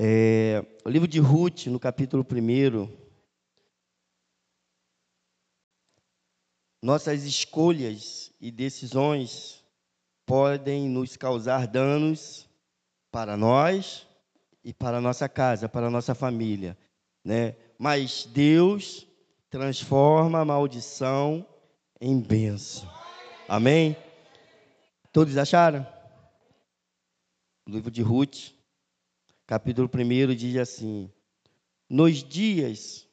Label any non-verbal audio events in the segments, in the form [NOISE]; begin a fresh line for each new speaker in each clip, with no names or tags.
É, o livro de Ruth, no capítulo 1. Nossas escolhas e decisões podem nos causar danos para nós e para a nossa casa, para a nossa família. Né? Mas Deus transforma a maldição em bênção. Amém? Todos acharam? O livro de Ruth, capítulo 1 diz assim: Nos dias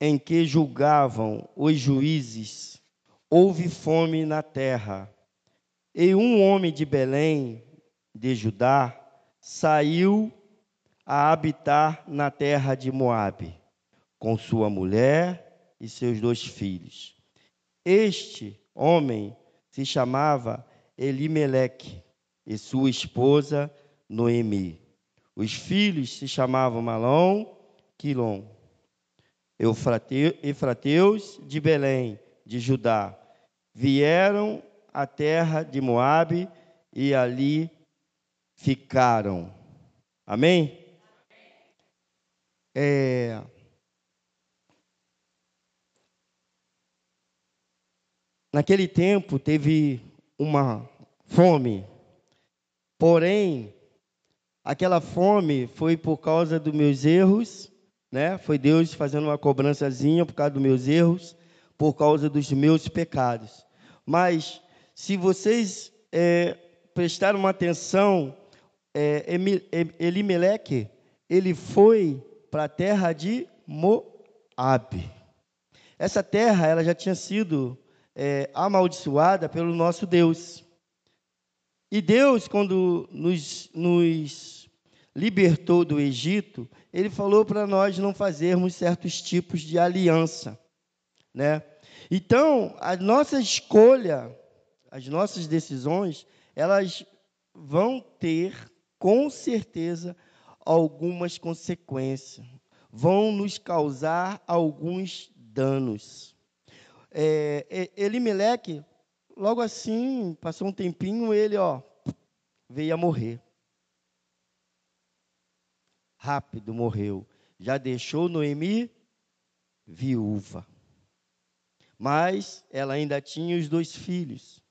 em que julgavam os juízes, houve fome na terra. E um homem de Belém, de Judá, saiu a habitar na terra de Moabe, com sua mulher e seus dois filhos. Este homem se chamava Elimeleque e sua esposa Noemi. Os filhos se chamavam Malom, Quilom. Efrateus de Belém, de Judá, vieram à terra de Moabe e ali ficaram. Amém? É... Naquele tempo teve uma fome Porém, aquela fome foi por causa dos meus erros, né? Foi Deus fazendo uma cobrançazinha por causa dos meus erros, por causa dos meus pecados. Mas se vocês é, prestaram uma atenção, é, Elimeleque, ele foi para a terra de Moabe. Essa terra ela já tinha sido é, amaldiçoada pelo nosso Deus. E Deus, quando nos, nos libertou do Egito, Ele falou para nós não fazermos certos tipos de aliança, né? Então, a nossa escolha, as nossas decisões, elas vão ter, com certeza, algumas consequências, vão nos causar alguns danos. É, Elimeleque logo assim, passou um tempinho, ele, ó, veio a morrer. Rápido morreu. Já deixou Noemi viúva. Mas ela ainda tinha os dois filhos.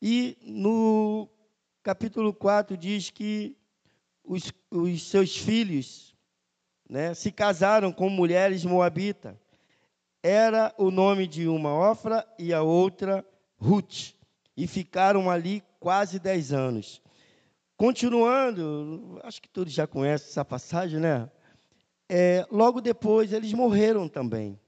E no capítulo 4 diz que os, os seus filhos né, se casaram com mulheres moabitas. Era o nome de uma Ofra e a outra Ruth, e ficaram ali quase dez anos. Continuando, acho que todos já conhecem essa passagem, né? É, logo depois eles morreram também.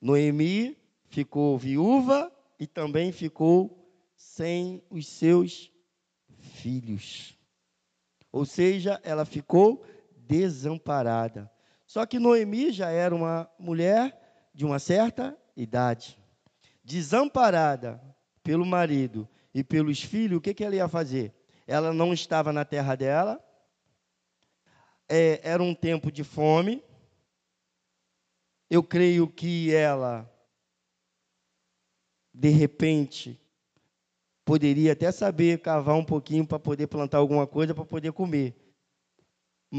Noemi ficou viúva e também ficou sem os seus filhos. Ou seja, ela ficou desamparada. Só que Noemi já era uma mulher de uma certa idade desamparada pelo marido e pelos filhos, o que, que ela ia fazer? Ela não estava na terra dela, é, era um tempo de fome. Eu creio que ela, de repente, poderia até saber cavar um pouquinho para poder plantar alguma coisa para poder comer.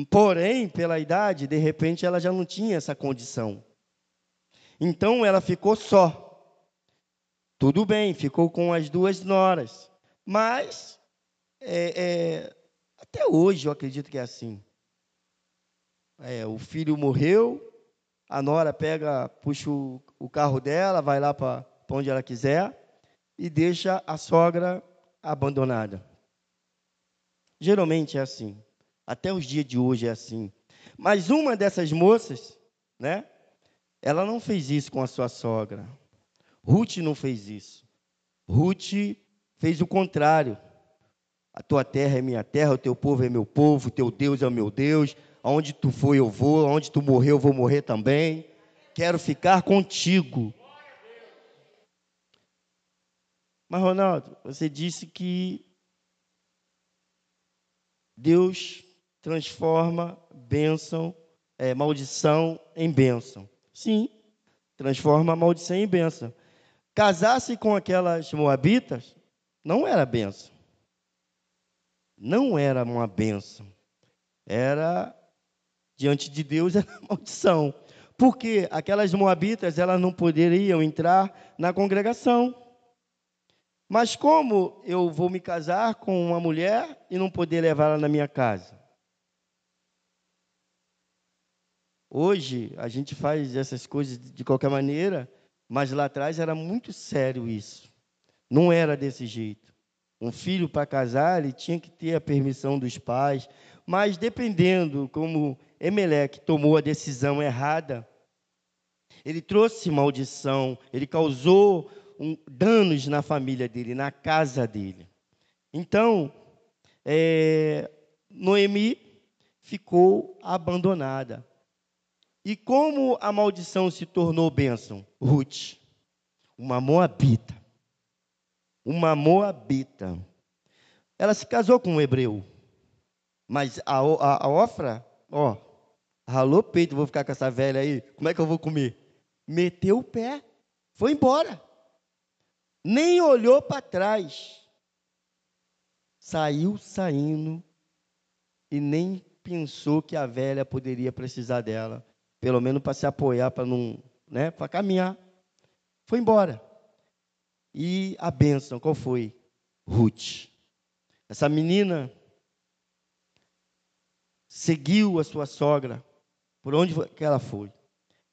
Porém, pela idade, de repente ela já não tinha essa condição. Então ela ficou só. Tudo bem, ficou com as duas noras. Mas, é, é, até hoje eu acredito que é assim. É, o filho morreu, a nora pega, puxa o, o carro dela, vai lá para onde ela quiser e deixa a sogra abandonada. Geralmente é assim. Até os dias de hoje é assim. Mas uma dessas moças, né? Ela não fez isso com a sua sogra. Ruth não fez isso. Ruth fez o contrário. A tua terra é minha terra, o teu povo é meu povo, o teu Deus é o meu Deus. Aonde tu for eu vou, aonde tu morrer eu vou morrer também. Quero ficar contigo. Mas Ronaldo, você disse que Deus transforma bênção, é, maldição em bênção. Sim, transforma a maldição em bênção. Casar-se com aquelas moabitas não era benção. Não era uma benção. era diante de Deus [LAUGHS] era maldição. Porque aquelas moabitas, elas não poderiam entrar na congregação. Mas como eu vou me casar com uma mulher e não poder levá-la na minha casa? Hoje a gente faz essas coisas de qualquer maneira, mas lá atrás era muito sério isso. Não era desse jeito. Um filho para casar, ele tinha que ter a permissão dos pais, mas dependendo como Emelec tomou a decisão errada, ele trouxe maldição, ele causou um, danos na família dele, na casa dele. Então, é, Noemi ficou abandonada. E como a maldição se tornou bênção? Ruth, uma moabita. Uma moabita. Ela se casou com um hebreu. Mas a, a, a Ofra, ó, ralou peito, vou ficar com essa velha aí, como é que eu vou comer? Meteu o pé, foi embora. Nem olhou para trás. Saiu saindo e nem pensou que a velha poderia precisar dela pelo menos para se apoiar, para não, né, para caminhar. Foi embora. E a bênção, qual foi? Ruth. Essa menina seguiu a sua sogra, por onde que ela foi.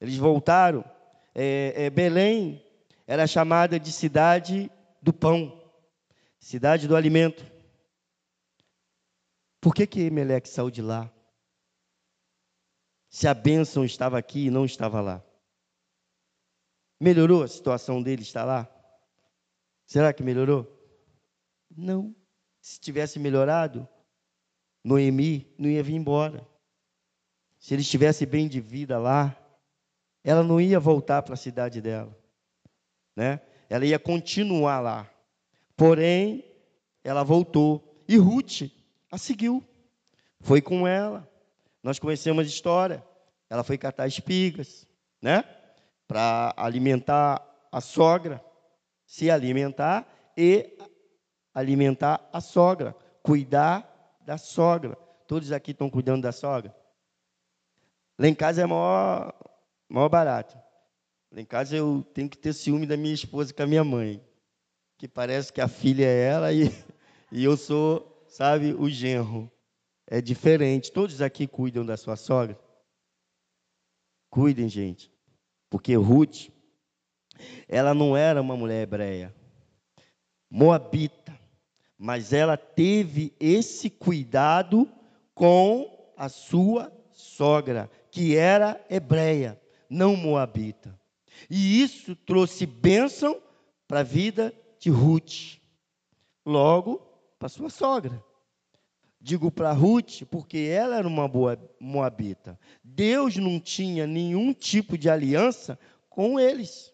Eles voltaram. É, é, Belém era chamada de cidade do pão, cidade do alimento. Por que que Meleque saiu de lá? se a bênção estava aqui e não estava lá? Melhorou a situação dele estar lá? Será que melhorou? Não. Se tivesse melhorado, Noemi não ia vir embora. Se ele estivesse bem de vida lá, ela não ia voltar para a cidade dela, né? Ela ia continuar lá. Porém, ela voltou e Ruth a seguiu. Foi com ela. Nós conhecemos a história. Ela foi catar espigas, né? Para alimentar a sogra, se alimentar e alimentar a sogra, cuidar da sogra. Todos aqui estão cuidando da sogra? Lá em casa é maior, maior barato. Lá em casa eu tenho que ter ciúme da minha esposa com a minha mãe. Que parece que a filha é ela e, [LAUGHS] e eu sou, sabe, o genro é diferente. Todos aqui cuidam da sua sogra? Cuidem, gente. Porque Ruth, ela não era uma mulher hebreia, moabita, mas ela teve esse cuidado com a sua sogra, que era hebreia, não moabita. E isso trouxe bênção para a vida de Ruth, logo para sua sogra. Digo para Ruth, porque ela era uma boa moabita. Deus não tinha nenhum tipo de aliança com eles.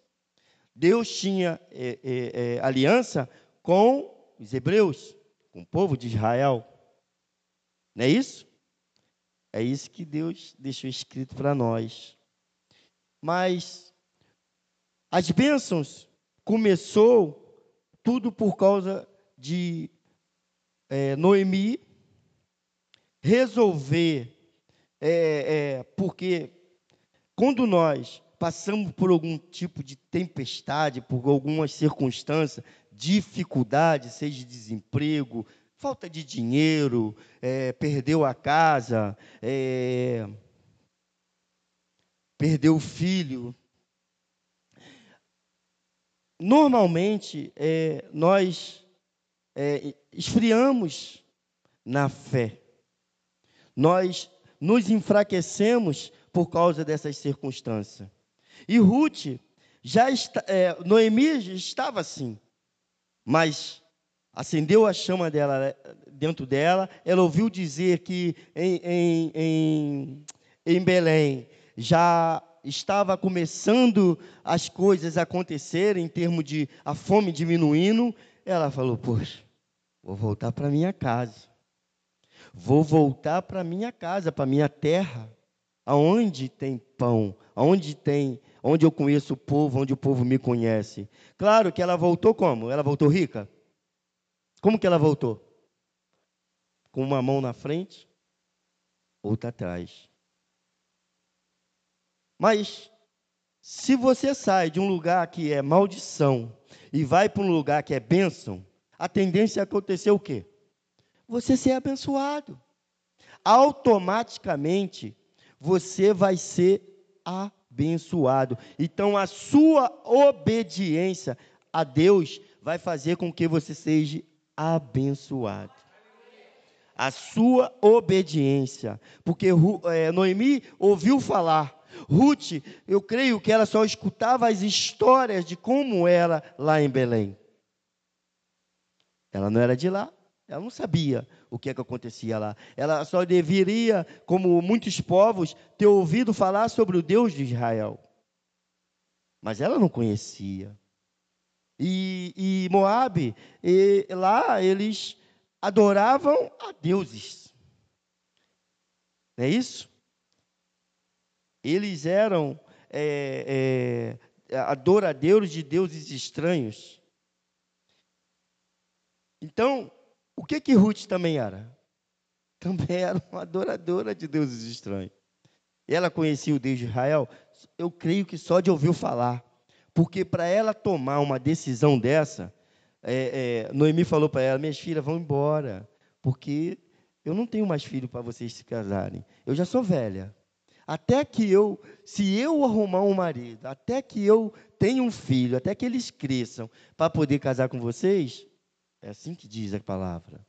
Deus tinha é, é, é, aliança com os hebreus, com o povo de Israel. Não é isso? É isso que Deus deixou escrito para nós. Mas as bênçãos começou tudo por causa de é, Noemi resolver, é, é, porque quando nós passamos por algum tipo de tempestade, por algumas circunstâncias, dificuldade, seja desemprego, falta de dinheiro, é, perdeu a casa, é, perdeu o filho. Normalmente, é, nós é, esfriamos na fé nós nos enfraquecemos por causa dessas circunstâncias. E Ruth, já está, é, Noemi já estava assim, mas acendeu a chama dela dentro dela. Ela ouviu dizer que em, em, em, em Belém já estava começando as coisas a acontecerem em termos de a fome diminuindo. Ela falou: Poxa, vou voltar para minha casa. Vou voltar para minha casa, para minha terra, aonde tem pão, aonde tem, onde eu conheço o povo, onde o povo me conhece. Claro que ela voltou como? Ela voltou rica? Como que ela voltou? Com uma mão na frente outra atrás. Mas se você sai de um lugar que é maldição e vai para um lugar que é bênção, a tendência é acontecer o quê? Você ser abençoado. Automaticamente você vai ser abençoado. Então a sua obediência a Deus vai fazer com que você seja abençoado. A sua obediência. Porque é, Noemi ouviu falar. Ruth, eu creio que ela só escutava as histórias de como era lá em Belém. Ela não era de lá, ela não sabia o que, é que acontecia lá. Ela só deveria, como muitos povos, ter ouvido falar sobre o Deus de Israel. Mas ela não conhecia. E, e Moab, e, lá eles adoravam a deuses. Não é isso? Eles eram é, é, adoradores de deuses estranhos. Então, o que que Ruth também era? [LAUGHS] Também era uma adoradora de deuses estranhos. Ela conhecia o Deus de Israel? Eu creio que só de ouvir falar. Porque para ela tomar uma decisão dessa, é, é, Noemi falou para ela: minhas filhas vão embora, porque eu não tenho mais filho para vocês se casarem. Eu já sou velha. Até que eu, se eu arrumar um marido, até que eu tenha um filho, até que eles cresçam para poder casar com vocês, é assim que diz a palavra.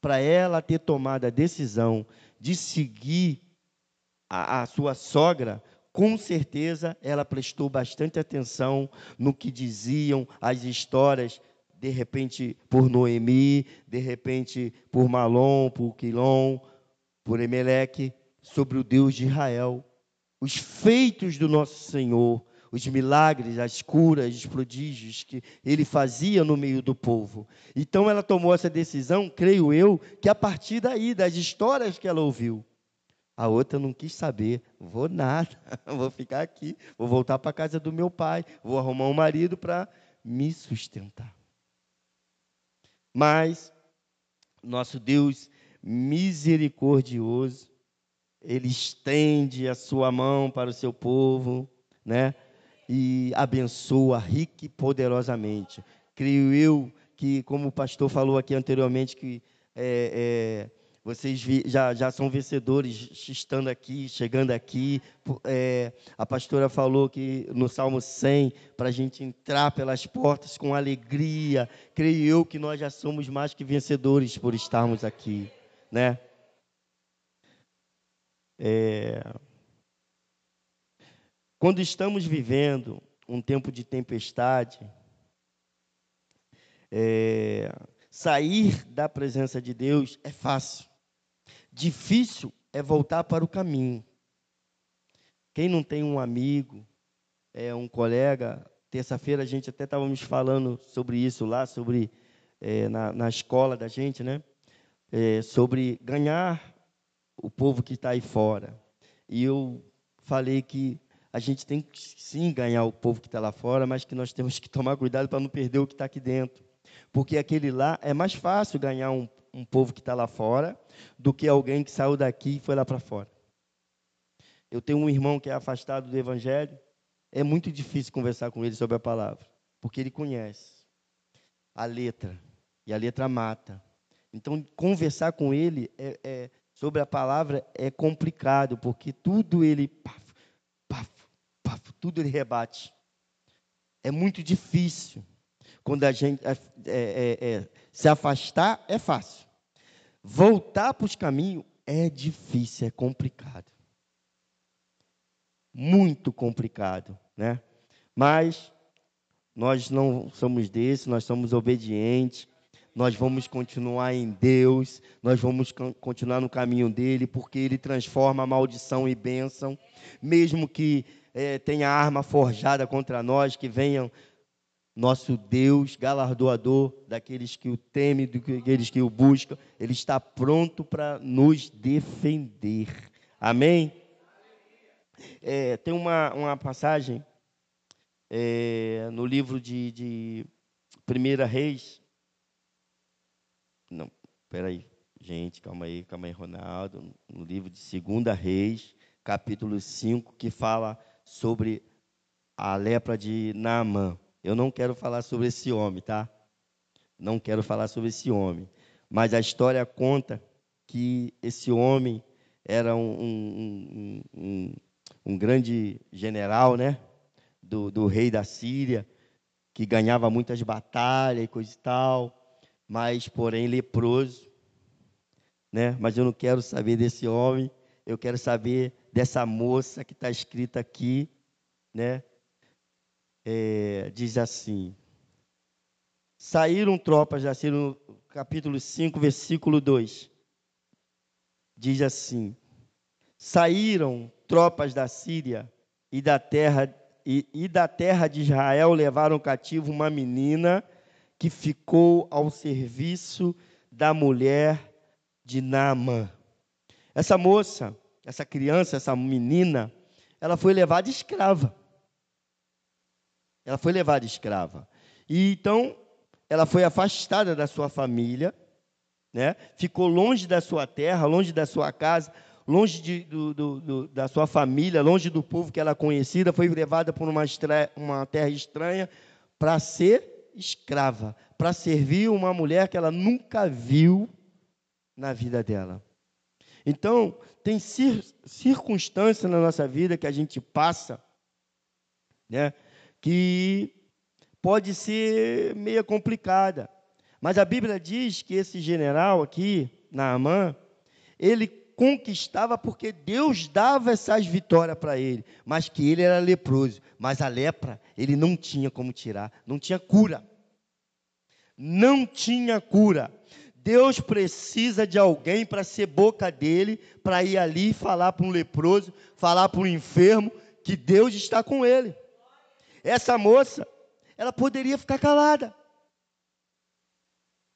Para ela ter tomado a decisão de seguir a, a sua sogra, com certeza ela prestou bastante atenção no que diziam as histórias, de repente por Noemi, de repente por Malom, por Quilom, por Emeleque, sobre o Deus de Israel, os feitos do nosso Senhor, os milagres, as curas, os prodígios que ele fazia no meio do povo. Então ela tomou essa decisão, creio eu, que a partir daí, das histórias que ela ouviu. A outra não quis saber, vou nada, [LAUGHS] vou ficar aqui, vou voltar para a casa do meu pai, vou arrumar um marido para me sustentar. Mas nosso Deus misericordioso, ele estende a sua mão para o seu povo, né? E abençoa rica e poderosamente. Creio eu que, como o pastor falou aqui anteriormente, que é, é, vocês já, já são vencedores estando aqui, chegando aqui. É, a pastora falou que no Salmo 100, para a gente entrar pelas portas com alegria. Creio eu que nós já somos mais que vencedores por estarmos aqui, né? É, quando estamos vivendo um tempo de tempestade, é, sair da presença de Deus é fácil. Difícil é voltar para o caminho. Quem não tem um amigo, é um colega, terça-feira a gente até estávamos falando sobre isso lá, sobre é, na, na, escola da gente, né? É, sobre ganhar o povo que está aí fora. E eu falei que a gente tem que sim ganhar o povo que está lá fora, mas que nós temos que tomar cuidado para não perder o que está aqui dentro. Porque aquele lá é mais fácil ganhar um um povo que está lá fora do que alguém que saiu daqui e foi lá para fora. Eu tenho um irmão que é afastado do Evangelho. É muito difícil conversar com ele sobre a palavra, porque ele conhece a letra e a letra mata. Então, conversar com ele é, é, sobre a palavra é complicado, porque tudo ele, tudo ele rebate. É muito difícil. Quando a gente é, é, é se afastar, é fácil. Voltar para os caminhos é difícil, é complicado. Muito complicado, né? Mas nós não somos desses, nós somos obedientes. Nós vamos continuar em Deus, nós vamos continuar no caminho dele, porque ele transforma maldição em bênção, mesmo que é, tenha arma forjada contra nós, que venham nosso Deus, galardoador daqueles que o temem, daqueles que o buscam, Ele está pronto para nos defender. Amém? É, tem uma, uma passagem é, no livro de, de Primeira Reis. Não, peraí. Gente, calma aí, calma aí, Ronaldo. No livro de 2 Reis, capítulo 5, que fala sobre a lepra de Naamã. Eu não quero falar sobre esse homem, tá? Não quero falar sobre esse homem. Mas a história conta que esse homem era um, um, um, um grande general, né? Do, do, rei da Síria, que ganhava muitas batalhas e coisa e tal, mas, porém, leproso. Né? Mas eu não quero saber desse homem, eu quero saber dessa moça que está escrita aqui, né? É, diz assim: Saíram tropas da Síria, no capítulo 5, versículo 2. Diz assim: Saíram tropas da Síria e da terra e, e da terra de Israel levaram cativo uma menina que ficou ao serviço da mulher de Naamã. Essa moça, essa criança, essa menina, ela foi levada escrava. Ela foi levada escrava. E então ela foi afastada da sua família, né? ficou longe da sua terra, longe da sua casa, longe de, do, do, do, da sua família, longe do povo que ela conhecida, foi levada por uma, uma terra estranha para ser escrava, para servir uma mulher que ela nunca viu na vida dela. Então, tem cir, circunstâncias na nossa vida que a gente passa, né, que pode ser meio complicada. Mas a Bíblia diz que esse general aqui, Naamã, ele conquistava porque Deus dava essas vitórias para ele, mas que ele era leproso. Mas a lepra, ele não tinha como tirar, não tinha cura. Não tinha cura. Deus precisa de alguém para ser boca dele, para ir ali falar para um leproso, falar para um enfermo, que Deus está com ele. Essa moça, ela poderia ficar calada.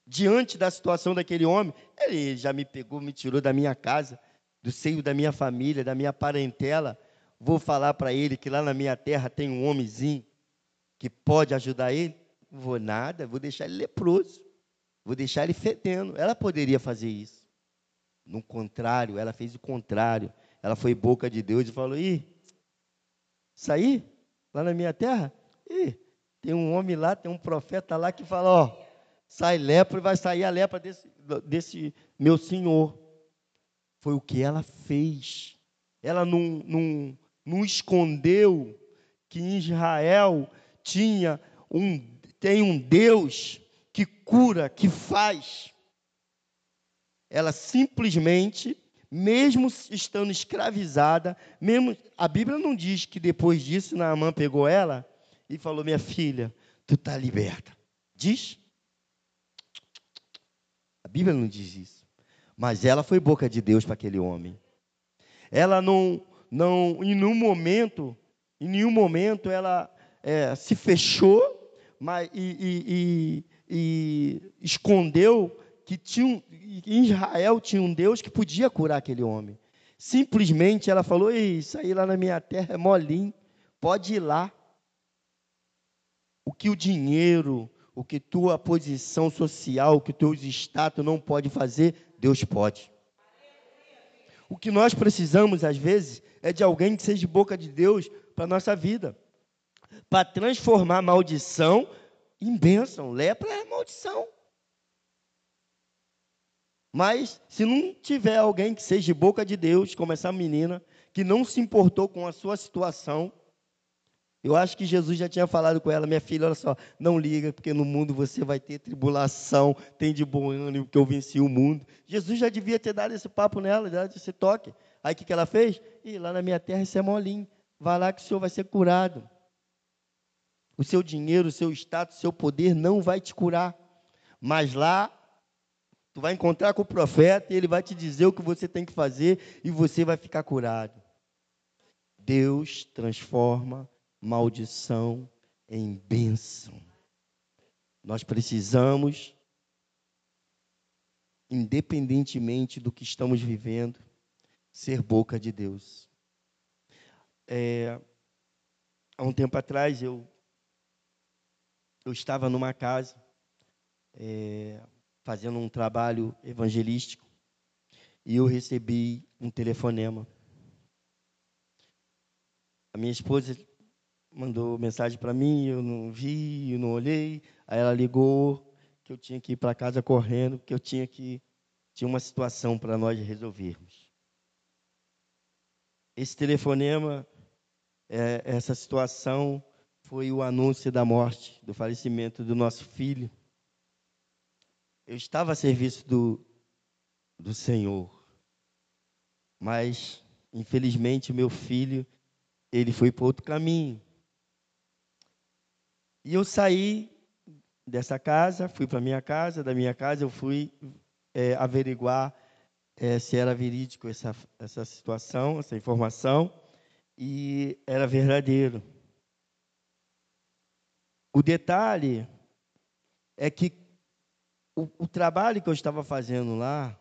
Diante da situação daquele homem, ele já me pegou, me tirou da minha casa, do seio da minha família, da minha parentela. Vou falar para ele que lá na minha terra tem um homenzinho que pode ajudar ele? Não vou nada, vou deixar ele leproso. Vou deixar ele fedendo. Ela poderia fazer isso. No contrário, ela fez o contrário. Ela foi boca de Deus e falou: Ih, saí lá na minha terra? Ih, tem um homem lá, tem um profeta lá que fala, ó, sai lepra e vai sair a lepra desse, desse meu senhor. Foi o que ela fez. Ela não, não, não escondeu que em Israel tinha um, tem um Deus que cura, que faz. Ela simplesmente, mesmo estando escravizada, mesmo a Bíblia não diz que depois disso Naamã pegou ela e falou: Minha filha, tu está liberta. Diz? A Bíblia não diz isso. Mas ela foi boca de Deus para aquele homem. Ela não, não, em nenhum momento, em nenhum momento ela é, se fechou mas, e, e, e, e escondeu que tinha, em Israel tinha um Deus que podia curar aquele homem. Simplesmente ela falou: Isso aí lá na minha terra é molinho, pode ir lá o que o dinheiro, o que tua posição social, o que teus status não pode fazer, Deus pode. O que nós precisamos, às vezes, é de alguém que seja boca de Deus para a nossa vida. Para transformar maldição em bênção. Lepra é maldição. Mas, se não tiver alguém que seja boca de Deus, como essa menina, que não se importou com a sua situação, eu acho que Jesus já tinha falado com ela, minha filha, olha só, não liga, porque no mundo você vai ter tribulação, tem de bom ânimo, que eu venci o mundo. Jesus já devia ter dado esse papo nela, dado esse toque. Aí o que, que ela fez? E lá na minha terra isso é molinho. Vai lá que o senhor vai ser curado. O seu dinheiro, o seu status, o seu poder não vai te curar. Mas lá, tu vai encontrar com o profeta e ele vai te dizer o que você tem que fazer e você vai ficar curado. Deus transforma maldição em bênção. Nós precisamos, independentemente do que estamos vivendo, ser boca de Deus. É, há um tempo atrás eu eu estava numa casa é, fazendo um trabalho evangelístico e eu recebi um telefonema. A minha esposa mandou mensagem para mim, eu não vi, eu não olhei. Aí ela ligou que eu tinha que ir para casa correndo, que eu tinha que tinha uma situação para nós resolvermos. Esse telefonema, é, essa situação foi o anúncio da morte, do falecimento do nosso filho. Eu estava a serviço do, do Senhor, mas infelizmente meu filho ele foi para outro caminho. E eu saí dessa casa, fui para minha casa, da minha casa eu fui é, averiguar é, se era verídico essa, essa situação, essa informação, e era verdadeiro. O detalhe é que o, o trabalho que eu estava fazendo lá,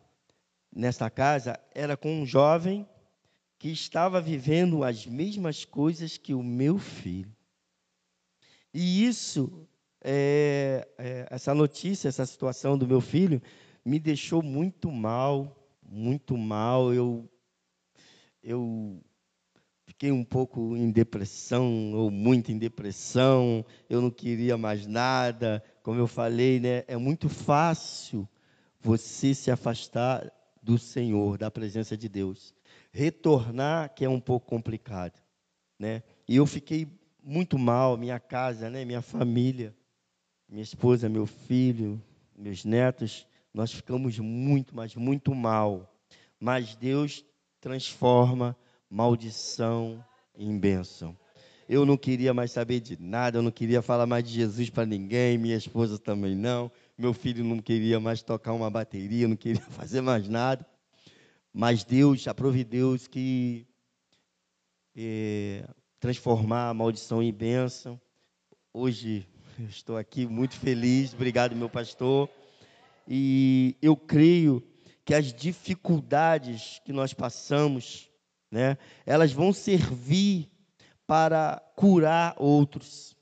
nessa casa, era com um jovem que estava vivendo as mesmas coisas que o meu filho. E isso, é, é, essa notícia, essa situação do meu filho, me deixou muito mal, muito mal. Eu, eu fiquei um pouco em depressão, ou muito em depressão. Eu não queria mais nada. Como eu falei, né, é muito fácil você se afastar do Senhor, da presença de Deus. Retornar, que é um pouco complicado. Né? E eu fiquei muito mal, minha casa, né, minha família, minha esposa, meu filho, meus netos, nós ficamos muito, mas muito mal. Mas Deus transforma maldição em bênção. Eu não queria mais saber de nada, eu não queria falar mais de Jesus para ninguém, minha esposa também não, meu filho não queria mais tocar uma bateria, não queria [LAUGHS] fazer mais nada. Mas Deus, aprove Deus que é, transformar a maldição em bênção. Hoje eu estou aqui muito feliz, obrigado, meu pastor. E eu creio que as dificuldades que nós passamos, né, elas vão servir para curar outros.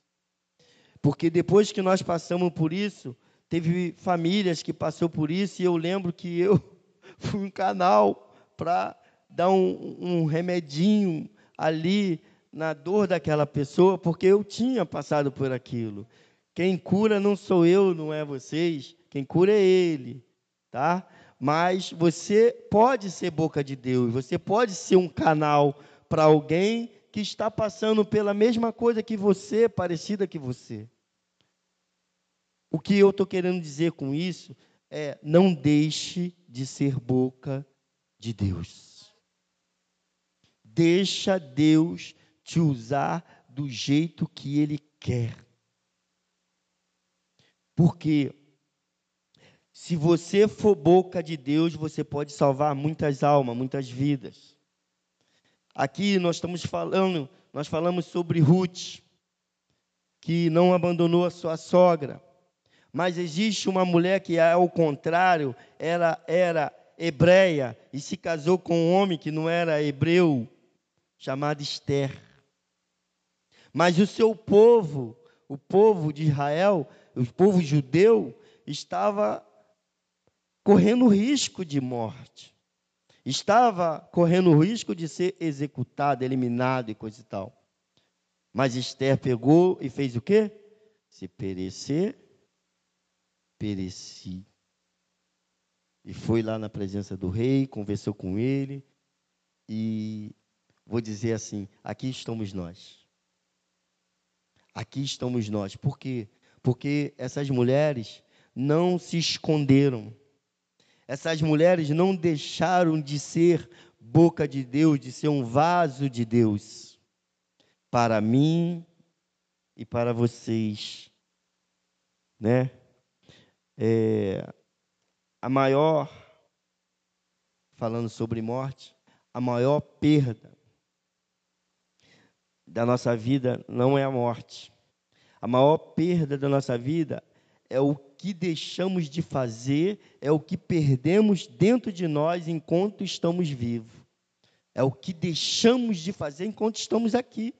Porque depois que nós passamos por isso, teve famílias que passou por isso e eu lembro que eu [LAUGHS] fui um canal para dar um, um remedinho ali na dor daquela pessoa, porque eu tinha passado por aquilo. Quem cura não sou eu, não é vocês, quem cura é Ele, tá? Mas você pode ser boca de Deus, você pode ser um canal para alguém que está passando pela mesma coisa que você, parecida que você. O que eu estou querendo dizer com isso é: não deixe de ser boca de Deus. Deixa Deus te usar do jeito que Ele quer. Porque se você for boca de Deus, você pode salvar muitas almas, muitas vidas. Aqui nós estamos falando, nós falamos sobre Ruth, que não abandonou a sua sogra. Mas existe uma mulher que, ao contrário, ela era hebreia e se casou com um homem que não era hebreu, chamado Esther. Mas o seu povo, o povo de Israel, o povo judeu, estava correndo risco de morte. Estava correndo risco de ser executado, eliminado e coisa e tal. Mas Esther pegou e fez o quê? Se perecer, pereci. E foi lá na presença do rei, conversou com ele, e vou dizer assim: aqui estamos nós aqui estamos nós. Por quê? Porque essas mulheres não se esconderam. Essas mulheres não deixaram de ser boca de Deus, de ser um vaso de Deus para mim e para vocês, né? É, a maior, falando sobre morte, a maior perda da nossa vida não é a morte. A maior perda da nossa vida é o que deixamos de fazer, é o que perdemos dentro de nós enquanto estamos vivos. É o que deixamos de fazer enquanto estamos aqui.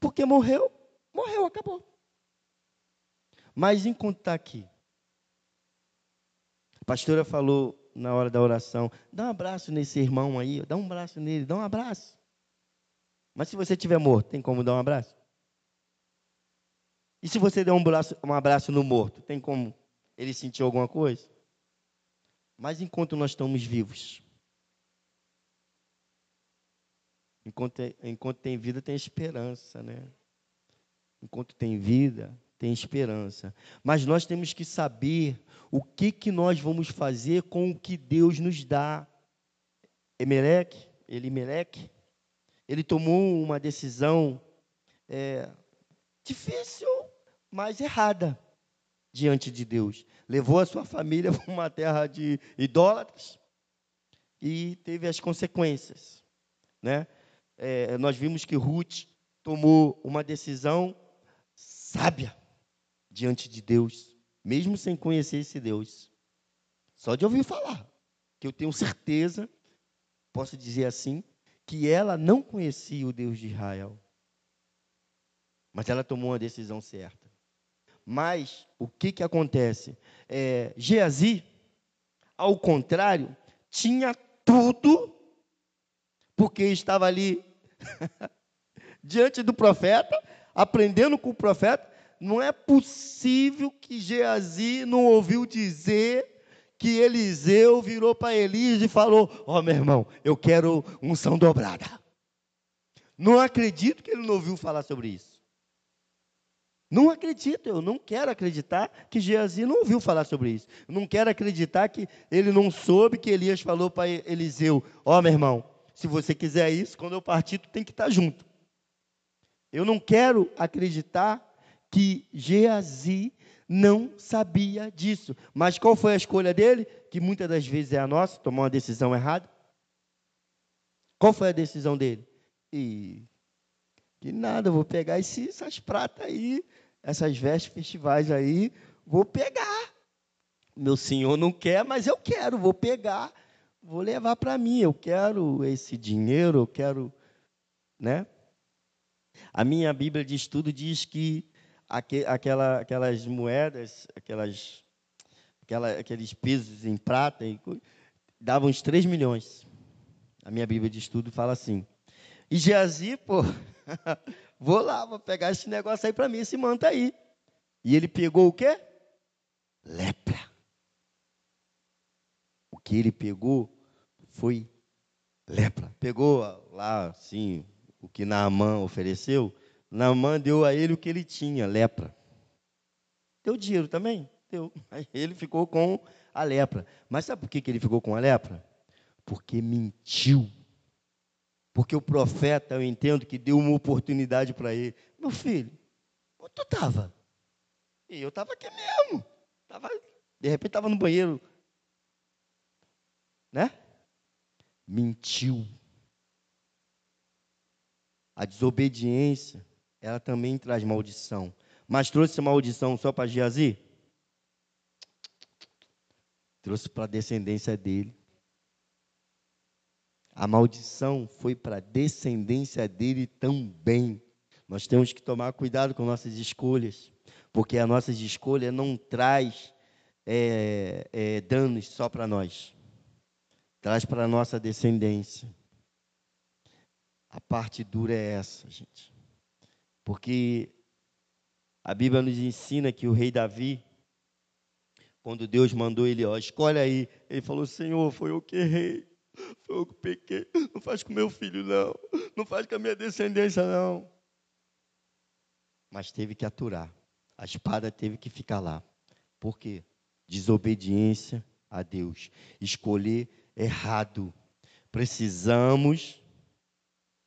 Porque morreu, morreu, acabou. Mas enquanto está aqui, a pastora falou na hora da oração, dá um abraço nesse irmão aí, dá um abraço nele, dá um abraço. Mas se você estiver morto, tem como dar um abraço? E se você der um abraço, um abraço no morto, tem como ele sentir alguma coisa? Mas enquanto nós estamos vivos, enquanto, enquanto tem vida, tem esperança, né? Enquanto tem vida, tem esperança. Mas nós temos que saber o que, que nós vamos fazer com o que Deus nos dá. Emelec, Elimeleque, ele tomou uma decisão é, difícil, mas errada diante de Deus. Levou a sua família [LAUGHS] para uma terra de idólatras e teve as consequências. Né? É, nós vimos que Ruth tomou uma decisão sábia diante de Deus, mesmo sem conhecer esse Deus. Só de ouvir falar, que eu tenho certeza, posso dizer assim, que ela não conhecia o Deus de Israel. Mas ela tomou uma decisão certa. Mas o que, que acontece? É, Geazi, ao contrário, tinha tudo, porque estava ali [LAUGHS] diante do profeta, aprendendo com o profeta. Não é possível que Geazi não ouviu dizer que Eliseu virou para Elias e falou: Ó oh, meu irmão, eu quero unção dobrada. Não acredito que ele não ouviu falar sobre isso. Não acredito, eu não quero acreditar que Geazi não ouviu falar sobre isso. não quero acreditar que ele não soube que Elias falou para Eliseu: Ó, oh, meu irmão, se você quiser isso, quando eu partir, tu tem que estar junto. Eu não quero acreditar que Geazi não sabia disso. Mas qual foi a escolha dele? Que muitas das vezes é a nossa, tomar uma decisão errada. Qual foi a decisão dele? E que nada, vou pegar essas pratas aí, essas vestes festivais aí, vou pegar. Meu senhor não quer, mas eu quero, vou pegar, vou levar para mim. Eu quero esse dinheiro, eu quero, né? A minha Bíblia de estudo diz que aquela, aquelas moedas, aquelas, aquela, aqueles pesos em prata, davam uns 3 milhões. A minha Bíblia de estudo fala assim. E Geazi, pô, [LAUGHS] vou lá, vou pegar esse negócio aí para mim, esse manto aí. E ele pegou o quê? Lepra. O que ele pegou foi lepra. Pegou lá, assim, o que Naamã ofereceu, Naamã deu a ele o que ele tinha, lepra. Deu dinheiro também? Deu. Aí ele ficou com a lepra. Mas sabe por que ele ficou com a lepra? Porque mentiu. Porque o profeta, eu entendo que deu uma oportunidade para ele. Meu filho, onde tu estava? E eu estava aqui mesmo. Tava, de repente estava no banheiro. Né? Mentiu. A desobediência ela também traz maldição. Mas trouxe maldição só para Geazi? Trouxe para a descendência dele. A maldição foi para a descendência dele também. Nós temos que tomar cuidado com nossas escolhas, porque as nossas escolhas não traz é, é, danos só para nós, traz para a nossa descendência. A parte dura é essa, gente. Porque a Bíblia nos ensina que o rei Davi, quando Deus mandou ele, ó, escolhe aí, ele falou: Senhor, foi eu que errei, foi eu que pequei, não faz com meu filho, não, não faz com a minha descendência, não. Mas teve que aturar, a espada teve que ficar lá. Por quê? Desobediência a Deus, escolher errado. Precisamos,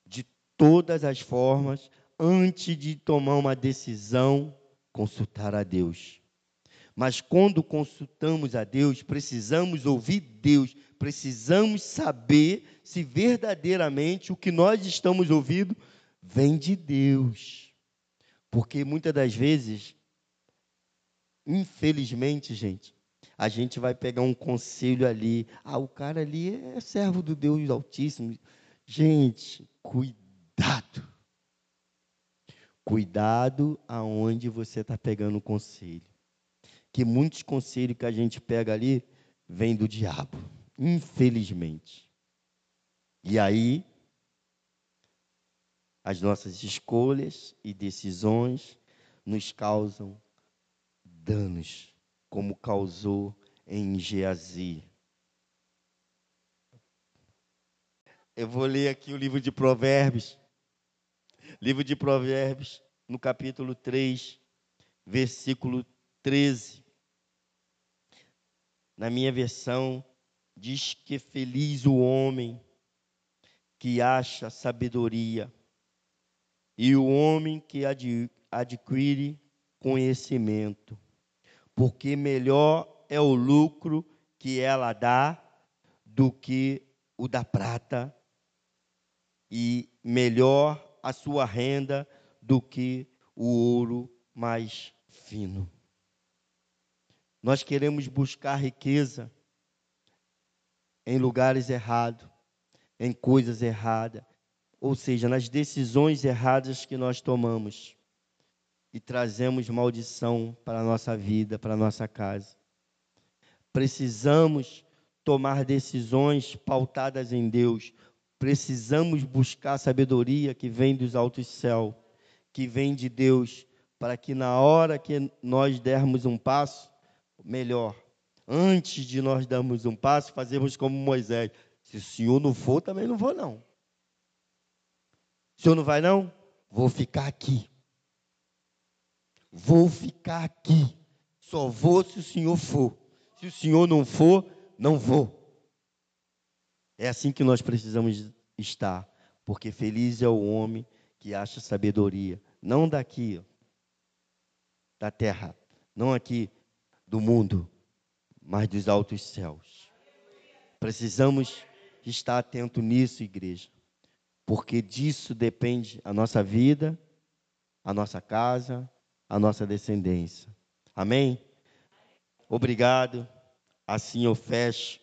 de todas as formas, antes de tomar uma decisão, consultar a Deus. Mas quando consultamos a Deus, precisamos ouvir Deus, precisamos saber se verdadeiramente o que nós estamos ouvindo vem de Deus. Porque muitas das vezes, infelizmente, gente, a gente vai pegar um conselho ali, ah, o cara ali é servo do Deus Altíssimo. Gente, cuidado. Cuidado aonde você está pegando o conselho. Que muitos conselhos que a gente pega ali vem do diabo, infelizmente. E aí, as nossas escolhas e decisões nos causam danos, como causou em Geazi. Eu vou ler aqui o livro de Provérbios. Livro de Provérbios, no capítulo 3, versículo 13. Na minha versão, diz que feliz o homem que acha sabedoria e o homem que adquire conhecimento, porque melhor é o lucro que ela dá do que o da prata, e melhor a sua renda do que o ouro mais fino. Nós queremos buscar riqueza em lugares errados, em coisas erradas, ou seja, nas decisões erradas que nós tomamos e trazemos maldição para a nossa vida, para a nossa casa. Precisamos tomar decisões pautadas em Deus. Precisamos buscar sabedoria que vem dos altos céus, que vem de Deus, para que na hora que nós dermos um passo, melhor, antes de nós darmos um passo, fazemos como Moisés. Se o senhor não for, também não vou não. O senhor não vai não? Vou ficar aqui. Vou ficar aqui. Só vou se o senhor for. Se o senhor não for, não vou. É assim que nós precisamos estar, porque feliz é o homem que acha sabedoria, não daqui, da terra, não aqui do mundo, mas dos altos céus. Precisamos estar atento nisso, igreja, porque disso depende a nossa vida, a nossa casa, a nossa descendência. Amém? Obrigado. Assim eu fecho